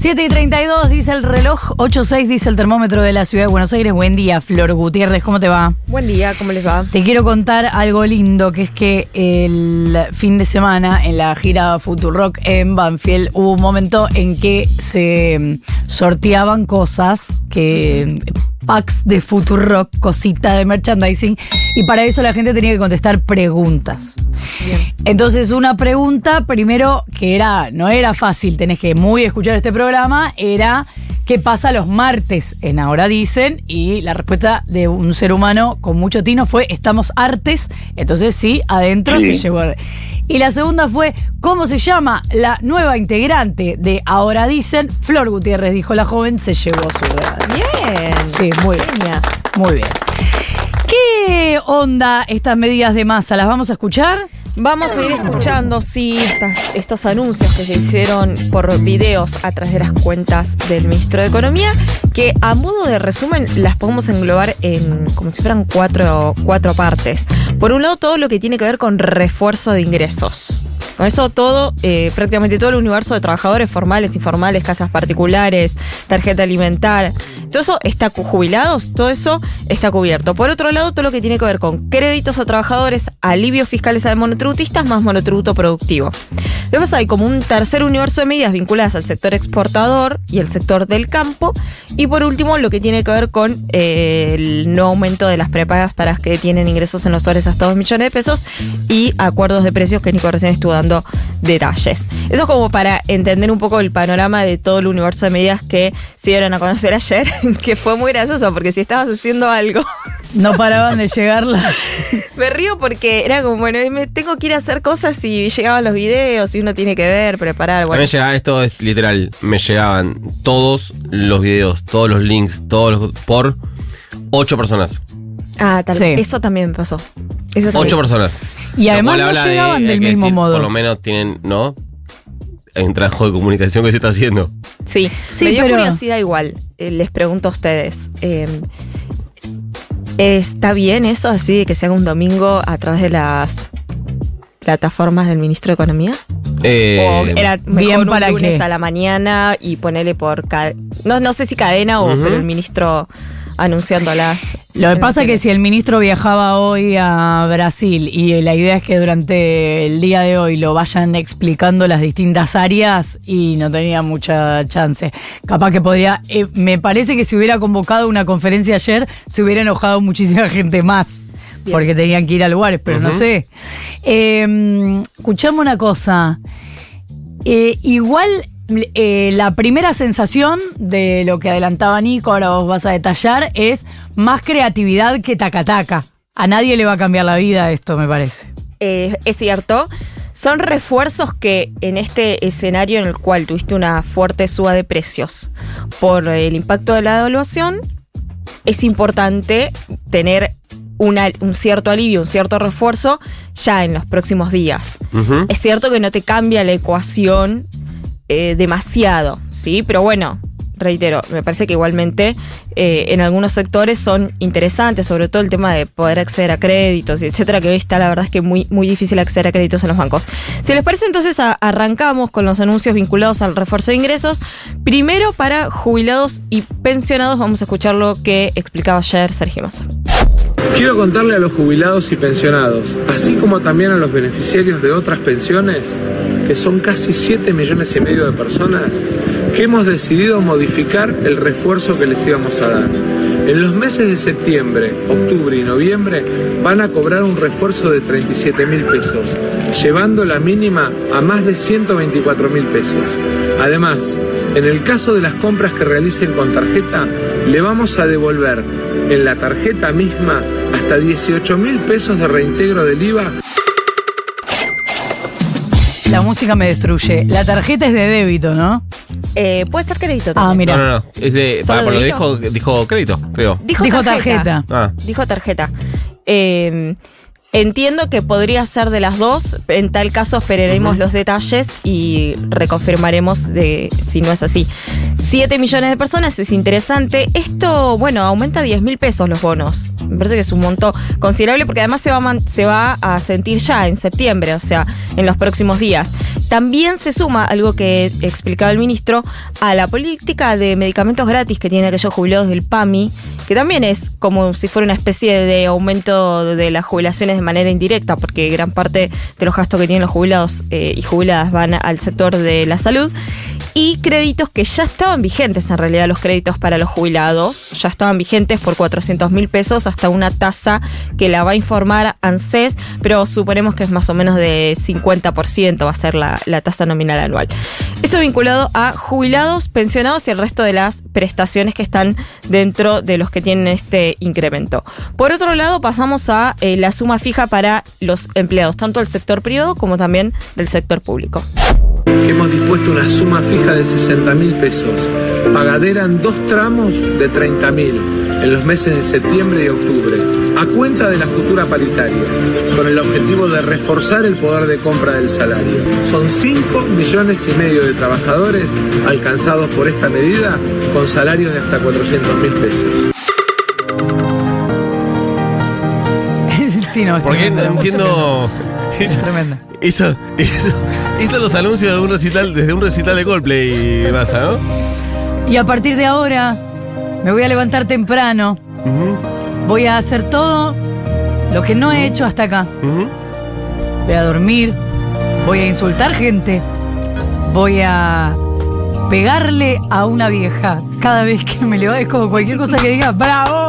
7 y 32 dice el reloj, 8.6 dice el termómetro de la ciudad de Buenos Aires. Buen día, Flor Gutiérrez, ¿cómo te va? Buen día, ¿cómo les va? Te quiero contar algo lindo, que es que el fin de semana en la gira Rock en Banfield hubo un momento en que se mm, sorteaban cosas que packs de Rock, cosita de merchandising, y para eso la gente tenía que contestar preguntas. Entonces, una pregunta, primero, que era, no era fácil, tenés que muy escuchar este programa, era ¿qué pasa los martes en Ahora Dicen? Y la respuesta de un ser humano con mucho tino fue, estamos artes, entonces sí, adentro se llevó. Y la segunda fue, ¿cómo se llama la nueva integrante de Ahora Dicen? Flor Gutiérrez, dijo la joven, se llevó su Bien. Sí, muy bien. Muy bien. ¿Qué onda estas medidas de masa? ¿Las vamos a escuchar? Vamos a ir escuchando, sí, estos anuncios que se hicieron por videos a través de las cuentas del ministro de Economía, que a modo de resumen las podemos englobar en como si fueran cuatro, cuatro partes. Por un lado, todo lo que tiene que ver con refuerzo de ingresos. Con eso todo, eh, prácticamente todo el universo de trabajadores formales, informales, casas particulares, tarjeta alimentar, todo eso está jubilados, todo eso está cubierto. Por otro lado, todo lo que tiene que ver con créditos a trabajadores, alivios fiscales a monotributistas, más monotributo productivo. Después hay como un tercer universo de medidas vinculadas al sector exportador y el sector del campo. Y por último, lo que tiene que ver con eh, el no aumento de las prepagas para que tienen ingresos en los hogares hasta 2 millones de pesos y acuerdos de precios que Nico recién estuvo dando detalles. Eso es como para entender un poco el panorama de todo el universo de medidas que se dieron a conocer ayer, que fue muy gracioso, porque si estabas haciendo algo... No paraban de llegarla. me río porque era como, bueno, me tengo que ir a hacer cosas y llegaban los videos y uno tiene que ver, preparar. Bueno. A mí llegaba, esto es literal, me llegaban todos los videos, todos los links, todos los, por ocho personas. Ah, tal vez. Eso también me pasó. Ocho personas. Y además no llegaban del mismo modo. Por lo menos tienen, ¿no? Hay un trabajo de comunicación que se está haciendo. Sí, sí me dio curiosidad igual. Eh, les pregunto a ustedes. Em, ¿Está bien eso así de que se haga un domingo a través de las plataformas del ministro de Economía? Eh, ¿O era mejor un lunes a la mañana y ponerle por... No, no sé si cadena o pero el ministro anunciándolas. Lo que pasa es que si el ministro viajaba hoy a Brasil y la idea es que durante el día de hoy lo vayan explicando las distintas áreas y no tenía mucha chance. Capaz que podría, eh, me parece que si hubiera convocado una conferencia ayer, se hubiera enojado muchísima gente más. Porque tenían que ir a lugares, pero no sé. Eh, escuchamos una cosa. Eh, igual eh, la primera sensación de lo que adelantaba Nico, ahora vos vas a detallar, es más creatividad que tacataca. A nadie le va a cambiar la vida esto, me parece. Eh, es cierto. Son refuerzos que en este escenario en el cual tuviste una fuerte suba de precios por el impacto de la devaluación, es importante tener un cierto alivio, un cierto refuerzo ya en los próximos días. Es cierto que no te cambia la ecuación eh, demasiado, ¿sí? Pero bueno, reitero, me parece que igualmente eh, en algunos sectores son interesantes, sobre todo el tema de poder acceder a créditos, etcétera, que hoy está la verdad es que muy, muy difícil acceder a créditos en los bancos. Si les parece, entonces arrancamos con los anuncios vinculados al refuerzo de ingresos. Primero, para jubilados y pensionados, vamos a escuchar lo que explicaba ayer Sergio Massa. Quiero contarle a los jubilados y pensionados, así como también a los beneficiarios de otras pensiones, que son casi 7 millones y medio de personas, que hemos decidido modificar el refuerzo que les íbamos a dar. En los meses de septiembre, octubre y noviembre van a cobrar un refuerzo de 37 mil pesos, llevando la mínima a más de 124 mil pesos. Además, en el caso de las compras que realicen con tarjeta, le vamos a devolver en la tarjeta misma hasta 18 mil pesos de reintegro del IVA. La música me destruye. La tarjeta es de débito, ¿no? Eh, puede ser crédito Ah, mira. No, no, no. Es de. Para, por lo dijo, dijo crédito, creo. Dijo, tarjeta. Ah. Dijo tarjeta. Eh, Entiendo que podría ser de las dos. En tal caso esperaremos los detalles y reconfirmaremos de si no es así. 7 millones de personas es interesante. Esto, bueno, aumenta 10 mil pesos los bonos. Me parece que es un monto considerable porque además se va, a se va a sentir ya en septiembre, o sea, en los próximos días. También se suma algo que explicaba el ministro a la política de medicamentos gratis que tienen aquellos jubilados del PAMI, que también es como si fuera una especie de aumento de las jubilaciones de manera indirecta, porque gran parte de los gastos que tienen los jubilados eh, y jubiladas van al sector de la salud. Y créditos que ya estaban vigentes, en realidad los créditos para los jubilados, ya estaban vigentes por 400 mil pesos hasta una tasa que la va a informar ANSES, pero suponemos que es más o menos de 50% va a ser la, la tasa nominal anual. Eso vinculado a jubilados, pensionados y el resto de las prestaciones que están dentro de los que tienen este incremento. Por otro lado, pasamos a eh, la suma fija para los empleados, tanto del sector privado como también del sector público. hemos dispuesto una suma fija de 60 mil pesos, pagadera en dos tramos de 30 mil en los meses de septiembre y octubre, a cuenta de la futura paritaria, con el objetivo de reforzar el poder de compra del salario. Son 5 millones y medio de trabajadores alcanzados por esta medida con salarios de hasta 400 mil pesos. Sí, no, es Porque tremendo, música entiendo. Es tremenda. Hizo, hizo, hizo los anuncios de un recital, desde un recital de Coldplay y masa, ¿no? Y a partir de ahora me voy a levantar temprano. Voy a hacer todo lo que no he hecho hasta acá. Voy a dormir. Voy a insultar gente. Voy a pegarle a una vieja cada vez que me levanto. Es como cualquier cosa que diga, ¡bravo!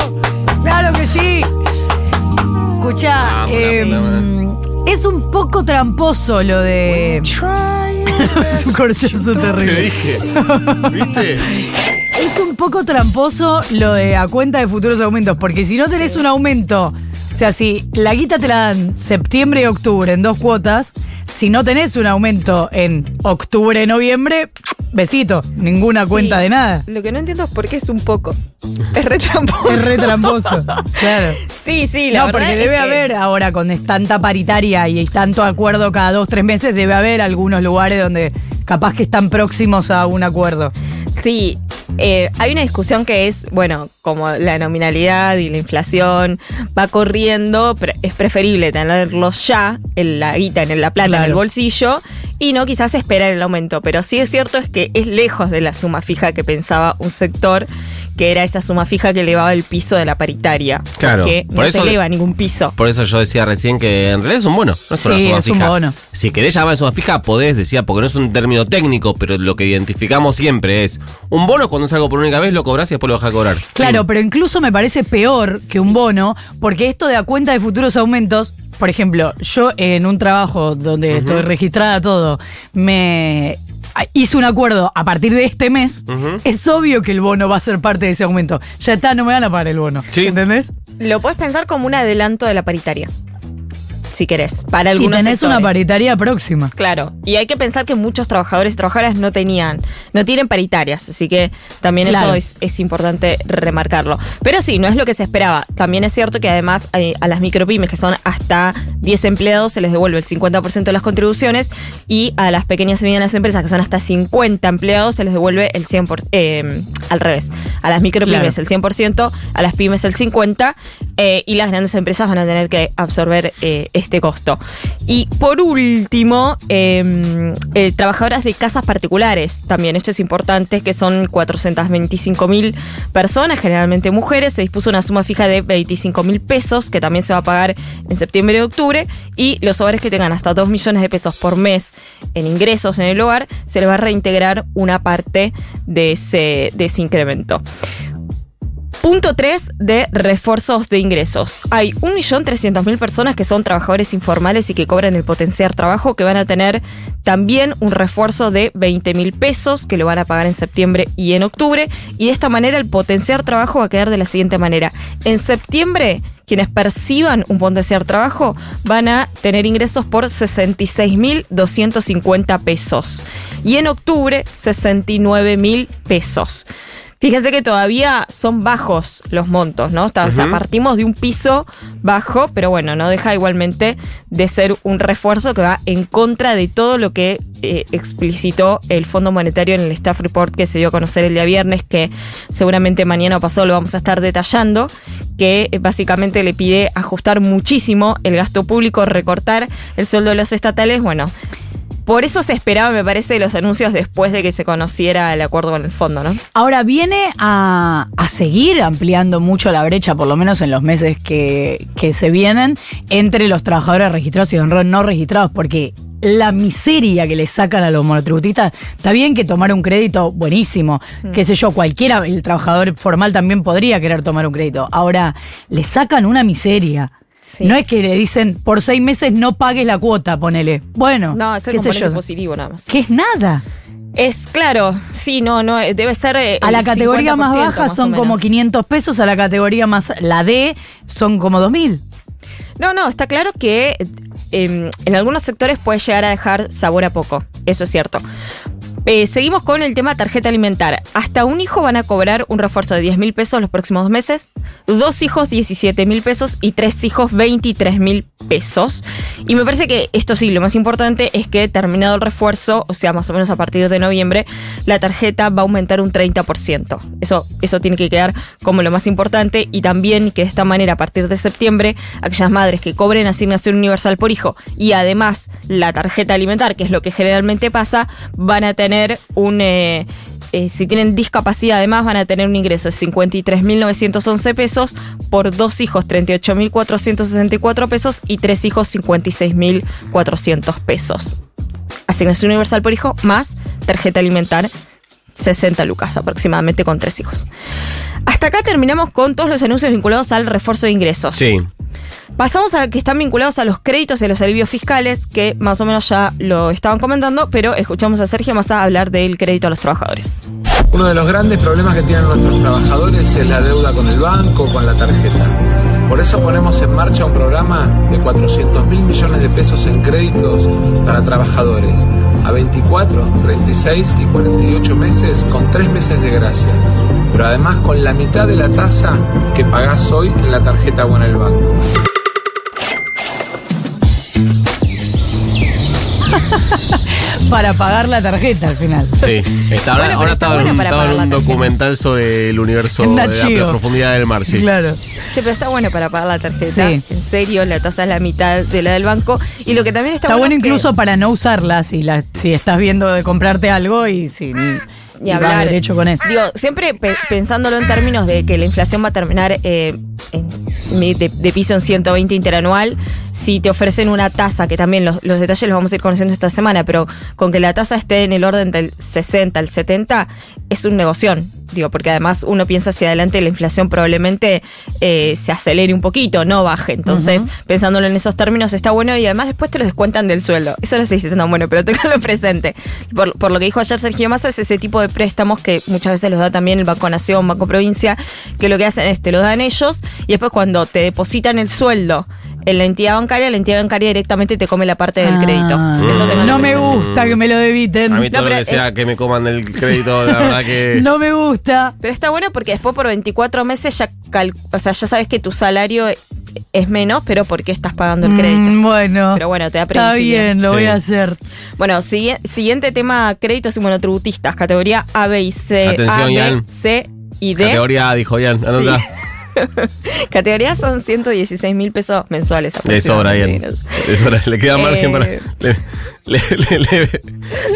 ¡Claro que sí! Escucha, Vamos, em, es un poco tramposo lo de. es un corchazo Te terrible. dije. ¿Viste? Es un poco tramposo lo de a cuenta de futuros aumentos, porque si no tenés un aumento, o sea, si la guita te la dan septiembre y octubre en dos cuotas, si no tenés un aumento en octubre, noviembre, besito, ninguna cuenta Sí. de nada. Lo que no entiendo es por qué es un poco. Es re tramposo. Es re tramposo, claro. Sí, sí, la No, verdad porque es debe que- haber ahora con tanta paritaria y tanto acuerdo cada dos, tres meses, debe haber algunos lugares donde capaz que están próximos a un acuerdo. Sí, eh, hay una discusión que es, bueno, como la nominalidad y la inflación va corriendo, pero es preferible tenerlos ya, en la guita, en la plata, en el bolsillo, y no quizás esperar el aumento. Pero sí es cierto es que es lejos de la suma fija que pensaba un sector, que era esa suma fija que elevaba el piso de la paritaria. Claro, Que por no eso- se eleva ningún piso. Por eso yo decía recién que en realidad es un bono, no es una Sí, suma es un fija. bono. Si querés llamar suma fija, podés, decía, porque no es un término técnico, pero lo que identificamos siempre es un bono cuando es algo por única vez, lo cobras y después lo dejas de cobrar. Claro, pero incluso me parece peor que un bono, porque esto de a cuenta de futuros aumentos, por ejemplo, yo en un trabajo donde estoy registrada todo, me hice un acuerdo a partir de este mes, es obvio que el bono va a ser parte de ese aumento. Ya está, no me van a pagar el bono. Sí. ¿Entendés? Lo puedes pensar como un adelanto de la paritaria. Si querés, para Si algunos tenés una paritaria próxima. Claro, y hay que pensar que muchos trabajadores y trabajadoras no tenían, no tienen paritarias, así que también Claro. eso es, es importante remarcarlo. Pero sí, no es lo que se esperaba. También es cierto que además eh, a las micropymes, que son hasta 10 empleados, se les devuelve el 50% de las contribuciones y a las pequeñas y medianas empresas, que son hasta 50 empleados, se les devuelve el 100%, eh, al revés. A las micropymes Claro. el 100%, a las pymes el 50% eh, y las grandes empresas van a tener que absorber eh, este costo. Y por último, eh, eh, trabajadoras de casas particulares, también esto es importante, que son 425 mil personas, generalmente mujeres, se dispuso una suma fija de 25 mil pesos, que también se va a pagar en septiembre y octubre, y los hogares que tengan hasta 2 millones de pesos por mes en ingresos en el hogar, se les va a reintegrar una parte de ese, de ese incremento. Punto 3 de refuerzos de ingresos. Hay 1.300.000 personas que son trabajadores informales y que cobran el potenciar trabajo que van a tener también un refuerzo de 20.000 pesos que lo van a pagar en septiembre y en octubre. Y de esta manera el potenciar trabajo va a quedar de la siguiente manera. En septiembre quienes perciban un potenciar trabajo van a tener ingresos por 66.250 pesos. Y en octubre, 69.000 pesos. Fíjense que todavía son bajos los montos, ¿no? O sea, partimos de un piso bajo, pero bueno, no deja igualmente de ser un refuerzo que va en contra de todo lo que eh, explicitó el Fondo Monetario en el Staff Report que se dio a conocer el día viernes, que seguramente mañana o pasado lo vamos a estar detallando, que eh, básicamente le pide ajustar muchísimo el gasto público, recortar el sueldo de los estatales, bueno. Por eso se esperaba, me parece, los anuncios después de que se conociera el acuerdo con el fondo, ¿no? Ahora viene a, a seguir ampliando mucho la brecha, por lo menos en los meses que, que se vienen, entre los trabajadores registrados y los no registrados, porque la miseria que le sacan a los monotributistas, está bien que tomar un crédito, buenísimo, qué sé yo, cualquiera, el trabajador formal también podría querer tomar un crédito. Ahora, le sacan una miseria. Sí. No es que le dicen, por seis meses no pagues la cuota, ponele. Bueno, No, es el qué sé componente yo. positivo nada más. Que es nada. Es claro, sí, no, no, eh, debe ser. eh, A la categoría más 50% baja más son como menos. 500 pesos, a la categoría más, la D, son como 2000. No, no, está claro que eh, en algunos sectores puede llegar a dejar sabor a poco. Eso es cierto. Eh, seguimos con el tema tarjeta alimentar. Hasta un hijo van a cobrar un refuerzo de 10 mil pesos los próximos dos meses, dos hijos 17 mil pesos y tres hijos 23 mil pesos. Y me parece que esto sí, lo más importante es que terminado el refuerzo, o sea, más o menos a partir de noviembre, la tarjeta va a aumentar un 30%. Eso, eso tiene que quedar como lo más importante y también que de esta manera a partir de septiembre aquellas madres que cobren asignación universal por hijo y además la tarjeta alimentar, que es lo que generalmente pasa, van a tener un... eh, eh, si tienen discapacidad, además van a tener un ingreso de 53.911 pesos por dos hijos, 38.464 pesos y tres hijos, 56.400 pesos. Asignación universal por hijo más tarjeta alimentar, 60 lucas aproximadamente con tres hijos. Hasta acá terminamos con todos los anuncios vinculados al refuerzo de ingresos. Sí. Pasamos a que están vinculados a los créditos y a los alivios fiscales, que más o menos ya lo estaban comentando, pero escuchamos a Sergio Massa hablar del crédito a los trabajadores. Uno de los grandes problemas que tienen nuestros trabajadores es la deuda con el banco con la tarjeta. Por eso ponemos en marcha un programa de 400 mil millones de pesos en créditos para trabajadores a 24, 36 y 48 meses con 3 meses de gracia. Pero además con la mitad de la tasa que pagás hoy en la tarjeta o en el banco. Para pagar la tarjeta al final. Sí. Está, ahora Bueno, ahora está estaba, en bueno un, estaba en documental sobre el universo de la profundidad del mar. Sí. Claro. Che, pero está bueno para pagar la tarjeta. Sí. En serio, la tasa es la mitad de la del banco. Y lo que también está, Está bueno es que- incluso para no usarla si, la, si estás viendo de comprarte algo y si Ni hablar. derecho con eso. Digo, siempre pe- pensándolo en términos de que la inflación va a terminar eh, en- de, de piso en 120 interanual, si te ofrecen una tasa, que también los, los detalles los vamos a ir conociendo esta semana, pero con que la tasa esté en el orden del 60 al 70, es un negoción. Digo, porque además uno piensa hacia adelante la inflación probablemente eh, se acelere un poquito, no baje. Entonces, pensándolo en esos términos está bueno y además después te lo descuentan del sueldo. Eso no se dice tan bueno, pero tenganlo presente. Por, por lo que dijo ayer Sergio Massa, es ese tipo de préstamos que muchas veces los da también el Banco Nación, Banco Provincia, que lo que hacen es te lo dan ellos y después cuando te depositan el sueldo en la entidad bancaria, la entidad bancaria directamente te come la parte del Ah. crédito. Eso no me gusta que me lo debiten. A mí todo No, lo pero que sea que me coman el crédito, la verdad que. No me gusta. Pero está bueno porque después por 24 meses ya cal- o sea, ya sabes que tu salario es menos, pero porque estás pagando el crédito. Mm, bueno. Pero bueno, te da Está bien, lo Sí. voy a hacer. Bueno, sigui- siguiente tema, créditos y monotributistas, categoría A, B y C, Atención, A, B, Ian. C y D. Categoría A, dijo Ian. Anota. Categoría son 116 mil pesos mensuales. De sobra, aproximadamente. De sobra. Le queda margen Eh. para. Le, le, le, le-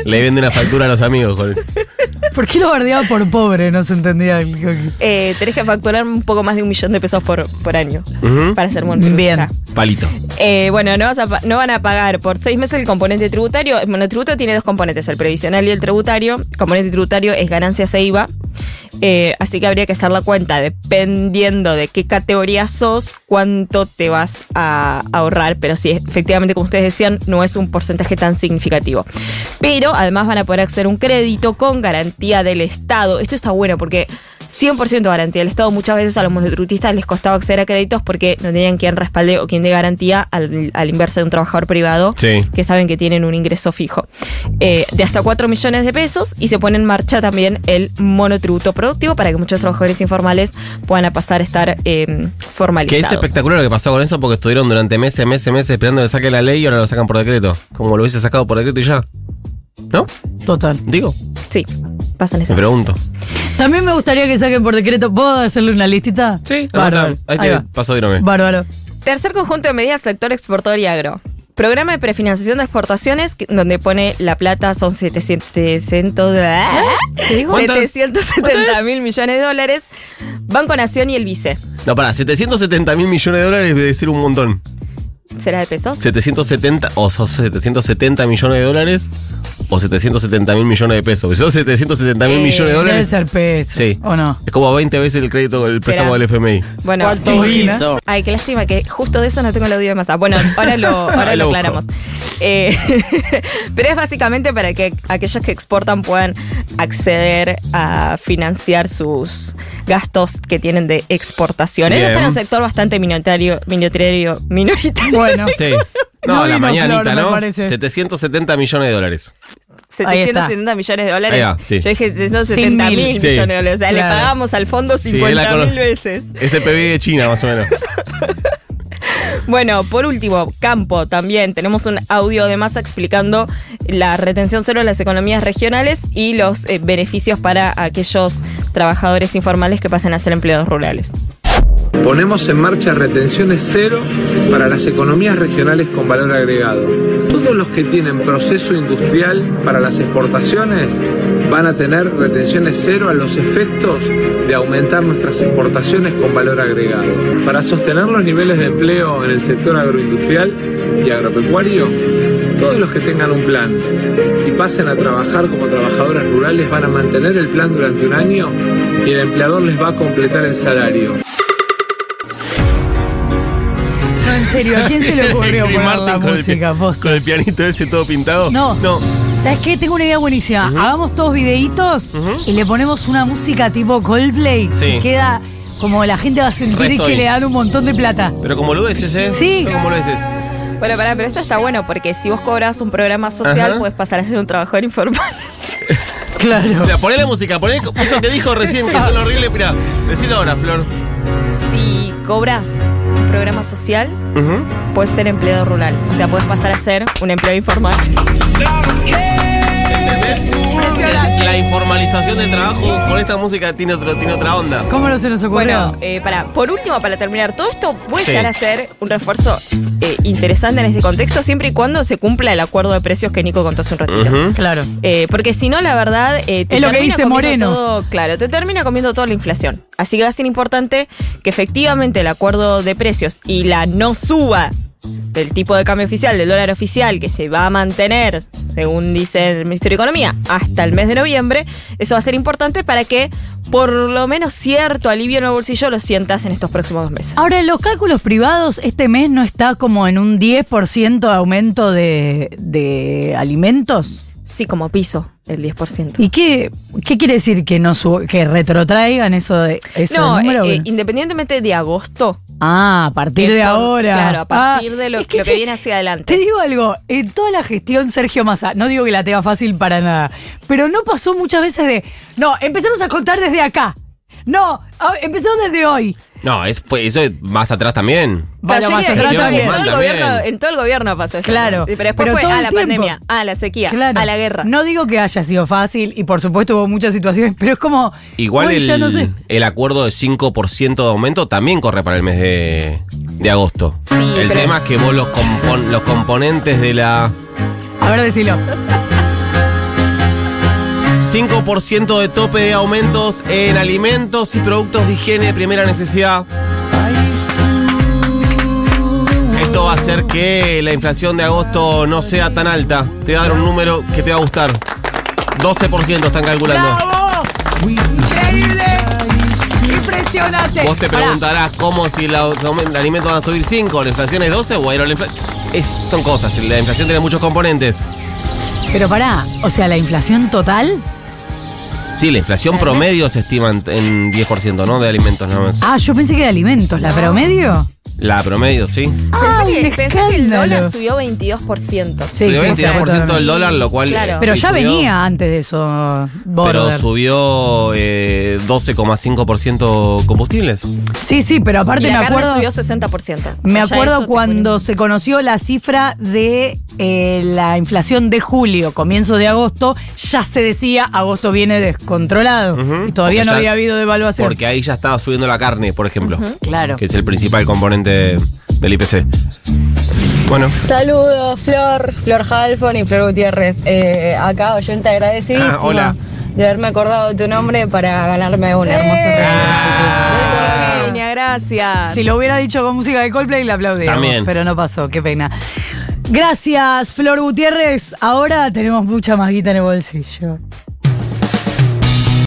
le vende una factura a los amigos. con- ¿Por qué lo bardeaba por pobre? No se entendía. el- Eh, tenés que facturar un poco más de un millón de pesos por, por año para ser monotributista. Bien. Palito. Eh, bueno, no, vas a no van a pagar por seis meses el componente tributario. El monotributo tiene dos componentes, el previsional y el tributario. El componente tributario es ganancias e IVA. Eh, así que habría que hacer la cuenta dependiendo de qué categoría sos, cuánto te vas a ahorrar. Pero sí, efectivamente, como ustedes decían, no es un porcentaje tan significativo. Pero además van a poder acceder a un crédito con garantía del Estado. Esto está bueno porque 100% garantía del Estado. Muchas veces a los monotributistas les costaba acceder a créditos porque no tenían quien respalde o quien dé garantía al, al inverso de un trabajador privado Sí. que saben que tienen un ingreso fijo eh, de hasta 4 millones de pesos y se pone en marcha también el monotributo productivo para que muchos trabajadores informales puedan pasar a estar eh, Que formalizados. es espectacular lo que pasó con eso porque estuvieron durante meses, meses, meses esperando que saque la ley y ahora lo sacan por decreto. Como lo hubiese sacado por decreto y ya. ¿No? Total. Digo, Sí, pasan esas me pregunto. También me gustaría que saquen por decreto. ¿Puedo hacerle una listita? Sí, bárbaro. ahí te va. paso virome. Bárbaro. Tercer conjunto de medidas, sector exportador y agro. Programa de prefinanciación de exportaciones, donde pone la plata son 700, ¿Ah? ¿Qué dijo? ¿Cuántas? 770 mil millones de dólares. Banco Nación y el Vice. No, para, 770 mil millones de dólares debe ser un montón. ¿Será de pesos? 770 o son 770 millones de dólares o 770 mil millones de pesos. Si son 770 mil Eh, millones de Debe dólares. ser peso. Sí. ¿O no? Es como 20 veces el crédito, el préstamo del FMI. Bueno, ¿Te imaginas? Ay, qué lástima que justo de eso no tengo el audio de masa. Bueno, ahora lo, ahora lo aclaramos. Eh, pero es básicamente para que aquellos que exportan puedan acceder a financiar sus gastos que tienen de Bien. está en un sector bastante minoritario, minoritario, minoritario. Bueno. Sí. No, No la vino mañanita, Flor, me ¿no? parece. 770 millones de dólares. Ahí está. 770 millones de dólares. Ahí va, sí. Yo dije 770 mil millones Sí. de dólares. O sea, Claro. le pagamos al fondo Sí, 50 él la mil cono- veces. Es el PBI de China, más o menos. Bueno, por último, campo también. Tenemos un audio de masa explicando la retención cero de las economías regionales y los eh, beneficios para aquellos trabajadores informales que pasen a ser empleados rurales. Ponemos en marcha retenciones cero para las economías regionales con valor agregado. Todos los que tienen proceso industrial para las exportaciones van a tener retenciones cero a los efectos de aumentar nuestras exportaciones con valor agregado. Para sostener los niveles de empleo en el sector agroindustrial y agropecuario, todos los que tengan un plan y pasen a trabajar como trabajadores rurales van a mantener el plan durante un año y el empleador les va a completar el salario. Serio, ¿a quién se le ocurrió poner Martin la con el música? posta? Con el pianito ese todo pintado. No. No. ¿Sabes qué? Tengo una idea buenísima. Hagamos todos videitos y le ponemos una música tipo Coldplay. Sí. Que queda como la gente va a sentir Re que le dan un montón de plata. Pero como lo dices, ¿eh? Sí. Como lo dices. Bueno, pará, pero esto está bueno porque si vos cobras un programa social, Ajá. puedes pasar a ser un trabajador informal. Claro. Mira, poné la música, poné eso que dijo recién, que son horrible. Mira, decilo ahora, Flor. Si cobras un programa social, puedes ser empleado rural. O sea, puedes pasar a ser un empleado informal. ¿Entendés? La informalización del trabajo con esta música tiene, otro, tiene otra onda. ¿Cómo no se nos ocurrió? Bueno, eh, para, por último, para terminar, todo esto puede Sí. llegar a ser un refuerzo eh, interesante en este contexto, siempre y cuando se cumpla el acuerdo de precios que Nico contó hace un ratito. Claro. Eh, porque si no, la verdad. eh, te Es lo que termina dice comiendo Moreno. todo- claro, te termina comiendo toda la inflación. Así que va a ser importante que efectivamente el acuerdo de precios y la no suba del tipo de cambio oficial, del dólar oficial, que se va a mantener, según dice el Ministerio de Economía, hasta el mes de noviembre, eso va a ser importante para que por lo menos cierto alivio en el bolsillo lo sientas en estos próximos dos meses. Ahora, los cálculos privados, este mes no está como en un 10% de aumento de, de alimentos. Sí, como piso, el 10%. ¿Y qué, qué quiere decir que no que retrotraigan eso de ese No, número? eh, eh, independientemente de agosto, ah, a partir de por- ahora. Claro, a partir Ah, de lo, es que lo que te- viene hacia adelante. Te digo algo, en toda la gestión Sergio Massa, no digo que la tenga fácil para nada, pero no pasó muchas veces de, no, empecemos a contar desde acá. No, empecemos desde hoy. No, es, fue, eso es más atrás también. Bueno, más atrás en, todo, también. en todo el gobierno, en todo el gobierno pasó eso. Claro, Sí, Pero después pero fue todo a la tiempo. pandemia, a la sequía, Claro. a la guerra. No digo que haya sido fácil y por supuesto hubo muchas situaciones, pero es como. Igual el, ya no sé. el acuerdo de 5% de aumento también corre para el mes de, de agosto. Sí, el pero- tema es que vos los, compon- los componentes de la A ver, decilo. 5% de tope de aumentos en alimentos y productos de higiene de primera necesidad. Esto va a hacer que la inflación de agosto no sea tan alta. Te voy a dar un número que te va a gustar. 12% están calculando. ¡Bravo! ¡Increíble! ¡Impresionante! Vos te preguntarás cómo si los alimentos van a subir 5, la inflación es 12, bueno, la infla- es- son cosas, la inflación tiene muchos componentes. Pero pará, o sea, la inflación total. Sí, la inflación promedio se estima en, en 10%, ¿no? De alimentos nada más. Ah, yo pensé que de alimentos, ¿la promedio? La promedio, sí. Pensá, Ay, que, el dólar subió 22%. Sí, Subió sí, 22% del dólar, lo cual. Claro. Pero y ya subió- venía antes de eso, Pero subió eh, 12,5% combustibles. Sí, sí, pero Y aparte la me carne acuerdo. subió 60%. O Me sea, acuerdo cuando se conoció la cifra de eh, la inflación de julio, comienzo de agosto, ya se decía agosto viene descontrolado. Y todavía no ya- había habido devaluación. Porque ahí ya estaba subiendo la carne, por ejemplo. Claro. Que es el principal componente del IPC. Bueno, Saludos, Flor, Flor Halfon y Flor Gutiérrez. Eh, acá, oyente agradecidísima Ah, hola. de haberme acordado de tu nombre para ganarme un hermoso ¡Eh! regalo. Genia, gracias. Si lo hubiera dicho con música de Coldplay, le aplaudíamos. También. Pero no pasó, qué pena. Gracias, Flor Gutiérrez. Ahora tenemos mucha más guita en el bolsillo.